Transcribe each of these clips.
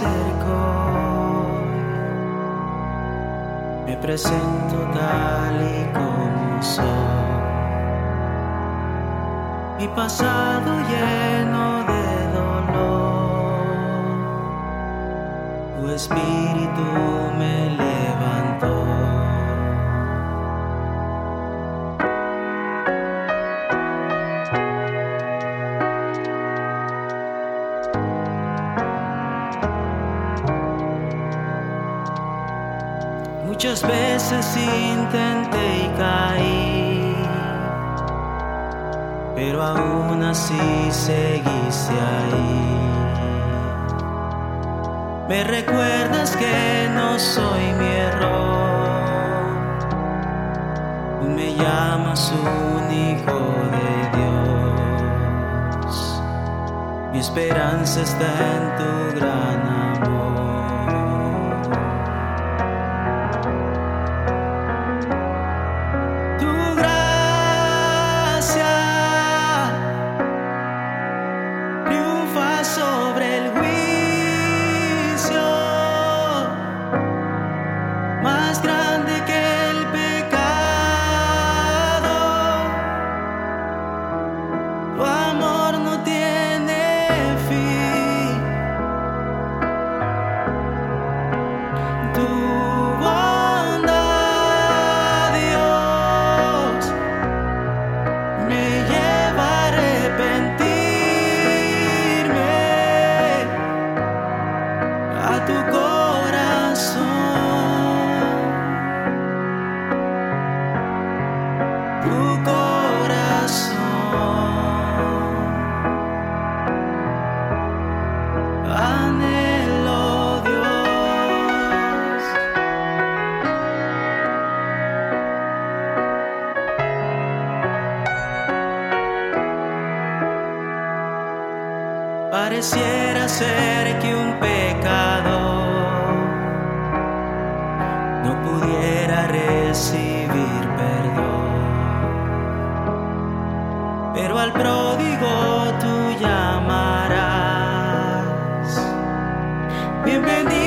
acerco. Me presento tal y como soy. Mi pasado lleno de dolor. Tu espíritu Muchas veces intenté y caí, pero aún así seguiste ahí. Me recuerdas que no soy mi error, me llamas un hijo de Dios. Mi esperanza está en tu gran Pareciera ser que un pecador no pudiera recibir perdón, pero al pródigo tú llamarás. Bienvenido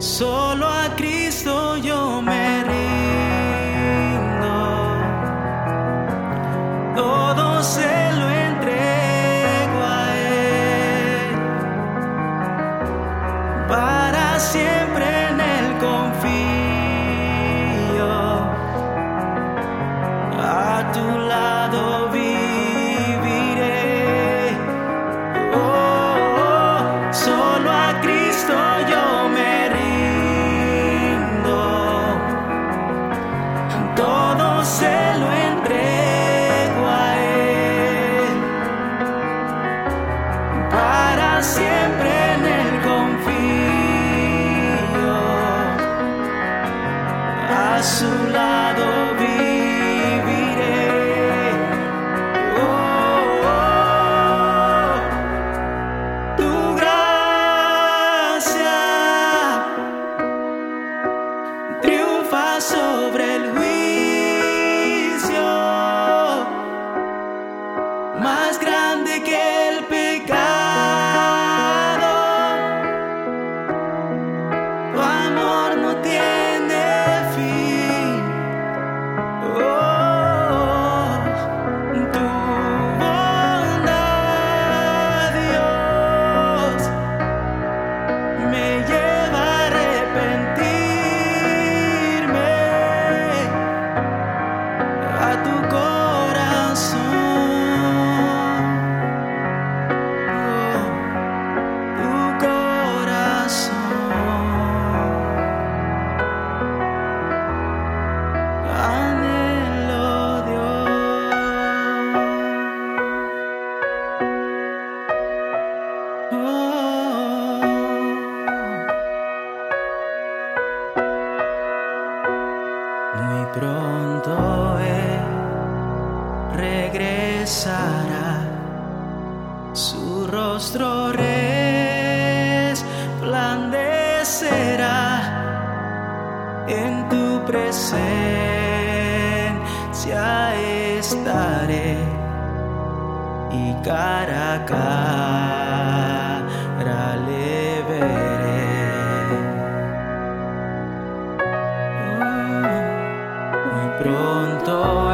Solo a Cristo yo me A su lado regresará, su rostro resplandecerá en tu presencia estaré y cara a cara le veré. Muy pronto